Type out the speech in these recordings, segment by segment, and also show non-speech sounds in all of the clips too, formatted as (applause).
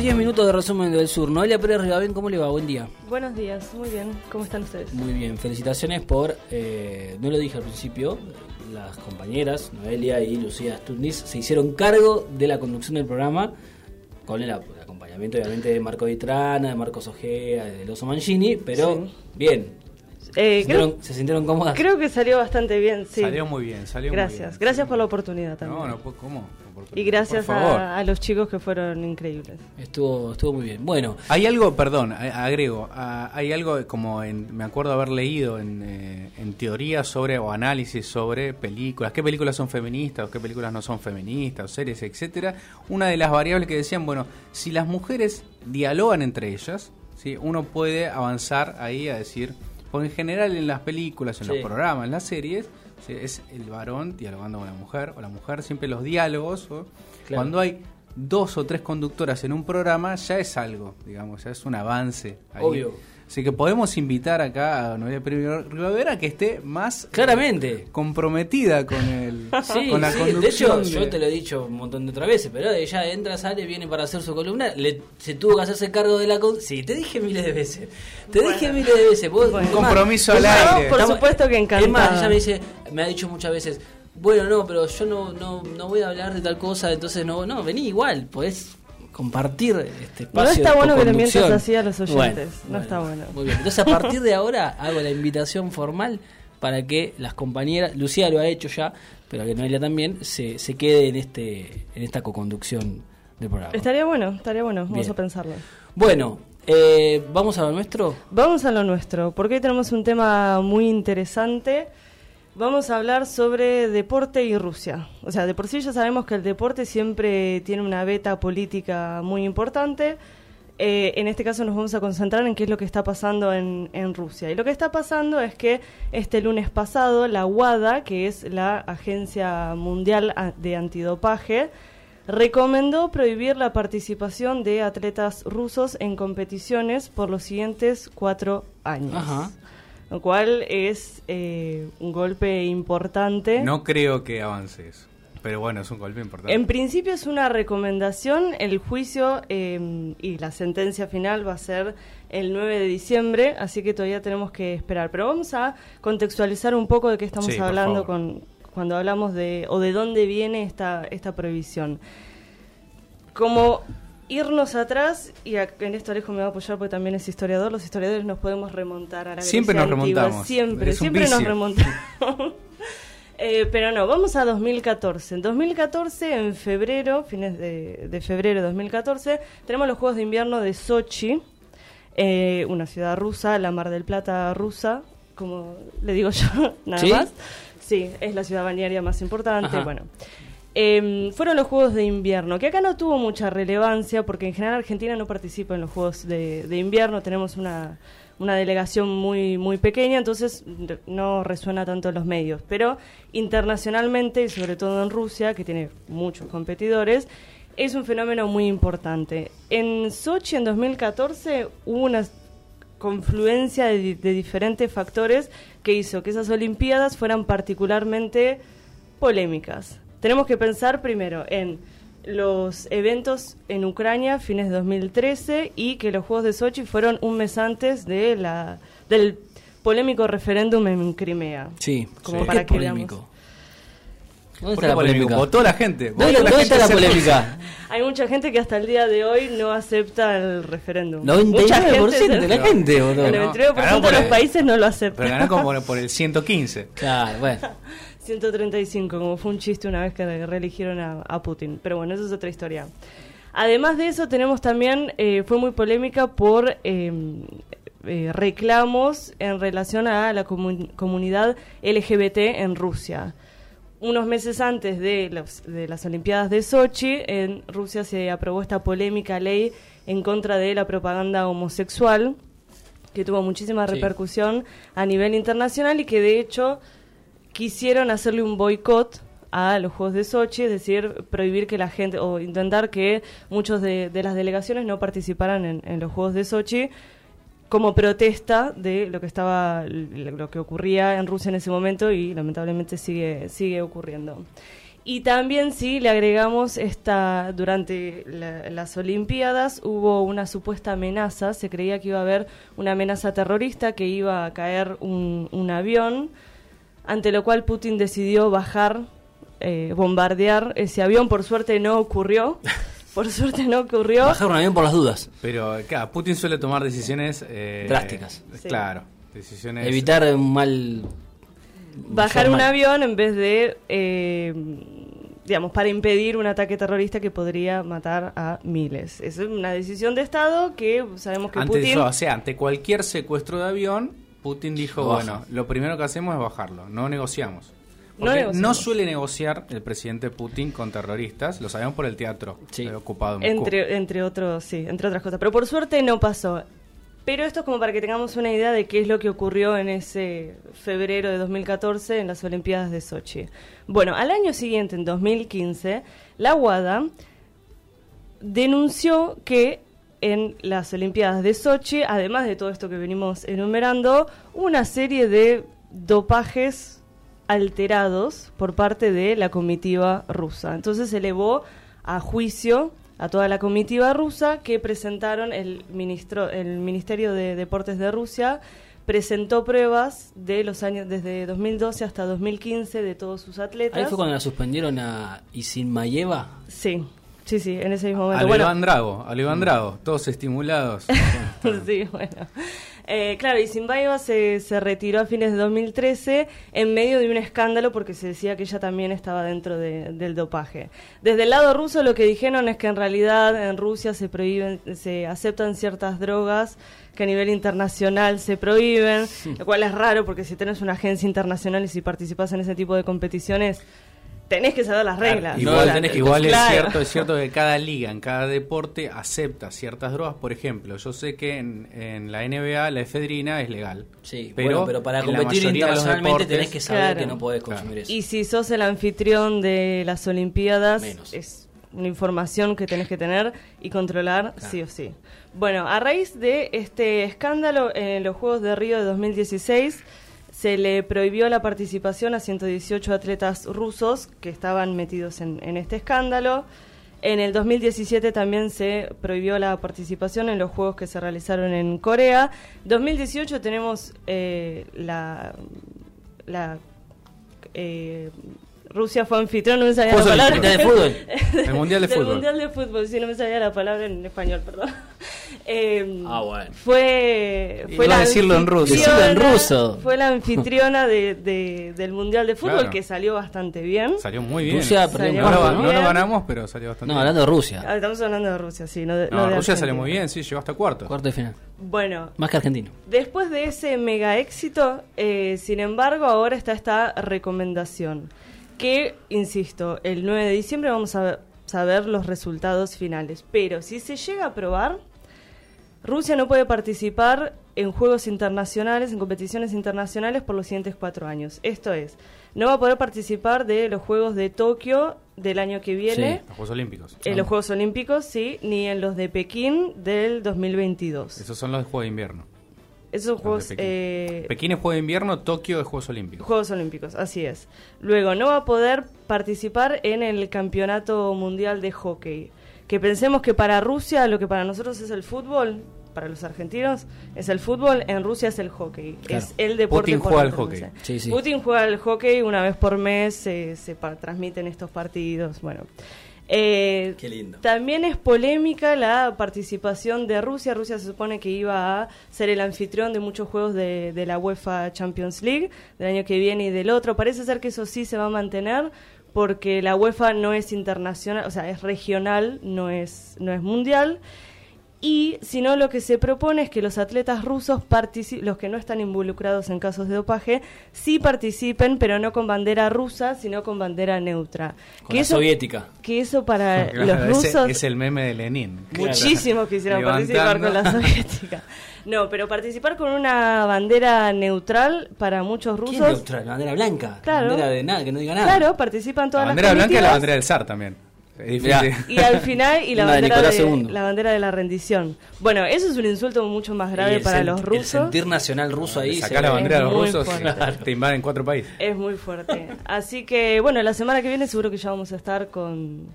10 minutos de resumen del sur. Noelia Pérez Rivabén, ¿cómo le va? Buen día. Buenos días, muy bien. ¿Cómo están ustedes? Muy bien, felicitaciones por, eh, no lo dije al principio, las compañeras Noelia y Lucía Stutnis se hicieron cargo de la conducción del programa con el, acompañamiento obviamente de Marco Vitrana, de Marcos Ojea, de Loso Mancini, pero bien, eh, ¿Se, creo, sintieron, ¿Se sintieron cómodas? creo que salió bastante bien, sí. Salió muy bien, salió Gracias, muy bien. gracias por la oportunidad también. No, no, pues, ¿cómo? Y gracias a, a los chicos que fueron increíbles. Estuvo, estuvo muy bien. Bueno, Hay algo, perdón, agrego, a- hay algo como en, me acuerdo haber leído en, eh, en teoría sobre o análisis sobre películas, qué películas son feministas o qué películas no son feministas, o series, etcétera. Una de las variables que decían, bueno, si las mujeres dialogan entre ellas, ¿sí? uno puede avanzar ahí a decir, porque en general en las películas, en Sí. los programas, en las series, es el varón dialogando con la mujer, o la mujer, siempre los diálogos, cuando hay dos o tres conductoras en un programa, ya es algo, digamos, ya es un avance. ahí. Obvio. Así que podemos invitar acá a Noelia Pérez Rivera que esté más claramente. comprometida con el (laughs) Sí, con la sí, conducción. de hecho, de- yo te lo he dicho un montón de otras veces, pero ella entra, sale, viene para hacer su columna, le, se tuvo que hacerse cargo de la... con- Sí, te dije miles de veces, te Bueno. dije miles de veces. Vos, Bueno. Compromiso al aire. por estamos- supuesto que Es más, encantada. ella me dice, me ha dicho muchas veces, bueno, no, pero yo no, no, no voy a hablar de tal cosa, entonces no, no, vení igual, podés compartir este espacio. No está bueno que le mientas así a los oyentes, no está bueno. Muy bien, entonces a partir de ahora (laughs) hago la invitación formal para que las compañeras, Lucía lo ha hecho ya, pero que Noelia también, se, se quede en este en esta coconducción del programa. Estaría bueno, estaría bueno, vamos Bien. a pensarlo. Bueno, eh, vamos a lo nuestro. Vamos a lo nuestro, porque hoy tenemos un tema muy interesante. Vamos a hablar sobre deporte y Rusia. O sea, de por sí ya sabemos que el deporte siempre tiene una beta política muy importante. Eh, en este caso nos vamos a concentrar en qué es lo que está pasando en, Rusia. Y lo que está pasando es que este lunes pasado la WADA, que es la Agencia Mundial de Antidopaje, recomendó prohibir la participación de atletas rusos en competiciones por los siguientes cuatro años. Ajá. Lo cual es eh, un golpe importante. No creo que avance eso. Pero bueno, es un golpe importante. En principio es una recomendación, el juicio eh, y la sentencia final va a ser el 9 de diciembre, así que todavía tenemos que esperar. Pero vamos a contextualizar un poco de qué estamos Sí, hablando con, cuando hablamos de, o de dónde viene esta, esta prohibición. Como irnos atrás, y a- en esto Alejo me va a apoyar porque también es historiador, los historiadores nos podemos remontar a la Siempre Grecia nos antigua, remontamos. Siempre, siempre nos vicio. remontamos. (laughs) Eh, pero no, vamos a 2014. En 2014, en febrero, fines de, de febrero de 2014, tenemos los Juegos de Invierno de Sochi, eh, una ciudad rusa, la Mar del Plata rusa, como le digo yo, (laughs) nada ¿Sí? más. Sí, es la ciudad balnearia más importante. Ajá. Bueno, Eh, fueron los Juegos de Invierno, que acá no tuvo mucha relevancia porque en general Argentina no participa en los Juegos de, Invierno, tenemos una, una delegación muy, muy pequeña, entonces no resuena tanto en los medios. Pero internacionalmente, y sobre todo en Rusia, que tiene muchos competidores, es un fenómeno muy importante. En Sochi en 2014 hubo una confluencia de, de diferentes factores que hizo que esas Olimpiadas fueran particularmente polémicas. Tenemos que pensar primero en los eventos en Ucrania fines de 2013 y que los Juegos de Sochi fueron un mes antes de la del polémico referéndum en Crimea. Sí, Como ¿por para qué que polémico? veamos. ¿Dónde ¿Por está la polémica? Votó la gente. ¿Dónde, Votó la dónde está la polémica? (laughs) Hay mucha gente que hasta el día de hoy no acepta el referéndum. 99% de la gente votó. El No, 99% ganó de los países no lo acepta. Pero ganó como por, (laughs) por el 115. Claro, bueno. (laughs) 135, como fue un chiste una vez que reeligieron a, a Putin. Pero bueno, eso es otra historia. Además de eso, tenemos también, eh, fue muy polémica por eh, eh, reclamos en relación a la comu- comunidad LGBT en Rusia. Unos meses antes de, los- de las Olimpiadas de Sochi, en Rusia se aprobó esta polémica ley en contra de la propaganda homosexual, que tuvo muchísima Sí. repercusión a nivel internacional y que de hecho quisieron hacerle un boicot a los Juegos de Sochi, es decir, prohibir que la gente, o intentar que muchos de, de las delegaciones no participaran en, en los Juegos de Sochi como protesta de lo que estaba lo que ocurría en Rusia en ese momento y lamentablemente sigue sigue ocurriendo. Y también sí le agregamos esta durante la- las Olimpiadas hubo una supuesta amenaza, se creía que iba a haber una amenaza terrorista, que iba a caer un, un avión, ante lo cual Putin decidió bajar, eh, bombardear ese avión. Por suerte no ocurrió. (laughs) Por suerte no ocurrió. Bajar un avión por las dudas. Pero, claro, Putin suele tomar decisiones... eh, Drásticas. Sí. Claro, decisiones... Evitar un mal. bajar un mal. avión en vez de, eh, digamos, para impedir un ataque terrorista que podría matar a miles. Es una decisión de Estado que sabemos que Putin... eso, o sea, ante cualquier secuestro de avión, Putin dijo, Lo bueno, lo primero que hacemos es bajarlo, no negociamos. No Porque no, suele negociar el presidente Putin con terroristas, lo sabemos por el teatro Sí. ocupado en Moscú. Entre, entre otros, sí, entre otras cosas. Pero por suerte no pasó. Pero esto es como para que tengamos una idea de qué es lo que ocurrió en ese febrero de 2014 en las Olimpiadas de Sochi. Bueno, al año siguiente, en 2015, la WADA denunció que en las Olimpiadas de Sochi, además de todo esto que venimos enumerando, una serie de dopajes alterados por parte de la comitiva rusa. Entonces se elevó a juicio a toda la comitiva rusa que presentaron el ministro el Ministerio de Deportes de Rusia presentó pruebas de los años desde 2012 hasta 2015 de todos sus atletas. Ahí fue cuando la suspendieron a Isinmayeva. Sí. Sí, sí, en ese mismo momento. Bueno, Iván Drago, a lo Iván Drago, todos estimulados. (laughs) sí, bueno. Eh, claro, y Zimbaeva se, se retiró a fines de 2013 en medio de un escándalo porque se decía que ella también estaba dentro de- del dopaje. Desde el lado ruso lo que dijeron es que en realidad en Rusia se prohíben, se aceptan ciertas drogas que a nivel internacional se prohíben, lo cual es raro porque si tenés una agencia internacional y si participas en ese tipo de competiciones tenés que saber las reglas. Igual tenés que- igual es Claro. cierto, es cierto que cada liga, en cada deporte acepta ciertas drogas. Por ejemplo, yo sé que en, en la NBA la efedrina es legal. Sí, pero, bueno, pero para competir mayoría de los internacionalmente deportes- tenés que saber Claro. que no podés Claro. consumir eso. Y si sos el anfitrión de las Olimpiadas, Menos. es una información que tenés que tener y controlar sí o sí. Bueno, a raíz de este escándalo en los Juegos de Río de 2016 se le prohibió la participación a 118 atletas rusos que estaban metidos en, en este escándalo. En el 2017 también se prohibió la participación en los juegos que se realizaron en Corea. 2018 tenemos eh, la, la eh, Rusia fue anfitrión, no me salía la palabra. Olímpicos de fútbol. (laughs) El Mundial de Del Fútbol. Mundial de Fútbol, sí, no me salía la palabra en español, perdón. Eh, Ah, bueno. Fue, fue decirlo en ruso. Decirlo en ruso. Fue la anfitriona de, de- del Mundial de Fútbol Claro. que salió bastante bien. Salió muy bien. Rusia Salió no, lo, no ganamos, pero salió bastante No, bien. hablando de Rusia. Ah, Estamos hablando de Rusia, sí, no de, No, no de Rusia salió muy bien, sí, llegó hasta cuarto. Cuarto de final. Bueno, Más que argentino. Después de ese mega éxito, eh, sin embargo, ahora está esta recomendación. Que, insisto, el 9 de diciembre vamos a ver- saber los resultados finales. Pero si se llega a aprobar, Rusia no puede participar en juegos internacionales, en competiciones internacionales por los siguientes cuatro años. Esto es, no va a poder participar de los Juegos de Tokio del año que viene. Sí. Los Juegos Olímpicos. En los Juegos Olímpicos, sí, ni en los de Pekín del 2022. Esos son los Juegos de Invierno. Esos juegos Pekín. eh, Pekín es Juego de Invierno, Tokio es Juegos Olímpicos. Juegos Olímpicos, así es. Luego, no va a poder participar en el Campeonato Mundial de Hockey. Que pensemos que para Rusia lo que para nosotros es el fútbol, para los argentinos es el fútbol, en Rusia es el hockey. Claro. Es el deporte. Putin juega al hockey. Sí, sí. Putin juega al hockey una vez por mes, se, se transmiten estos partidos. Bueno. Eh, Qué lindo. También es polémica la participación de Rusia. Rusia se supone que iba a ser el anfitrión de muchos juegos de, de la UEFA Champions League del año que viene y del otro. Parece ser que eso sí se va a mantener porque la UEFA no es internacional, o sea, es regional, no es, no es mundial. Y si no, lo que se propone es que los atletas rusos, los que no están involucrados en casos de dopaje, sí participen, pero no con bandera rusa, sino con bandera neutra. Con la soviética. Que eso para (laughs) Claro, los ese- rusos... es el meme de Lenin. Muchísimos quisieron participar con la (laughs) soviética. No, pero participar con una bandera neutral para muchos ¿Quién es rusos. neutral? La bandera blanca. Claro. La bandera de nada, que no diga nada. Claro, participan La todas bandera las blanca es la bandera del zar también. Es Mirá. difícil. Y al final, y la bandera de, la bandera de la rendición. Bueno, eso es un insulto mucho más grave el para los El rusos. sentir nacional ruso ahí. Sacar la bandera de los rusos fuerte. te invaden cuatro países. Es muy fuerte. Así que, bueno, la semana que viene seguro que ya vamos a estar con,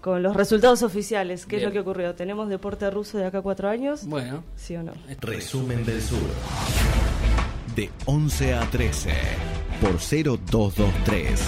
con los resultados oficiales. ¿Qué es lo que ocurrió? ¿Tenemos deporte ruso de acá a cuatro años? Bueno. ¿Sí o no? Resumen del Sur. De 11 a 13 por 0223.